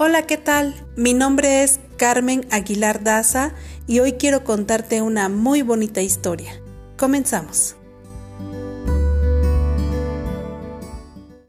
Hola, ¿qué tal? Mi nombre es Carmen Aguilar Daza y hoy quiero contarte una muy bonita historia. Comenzamos.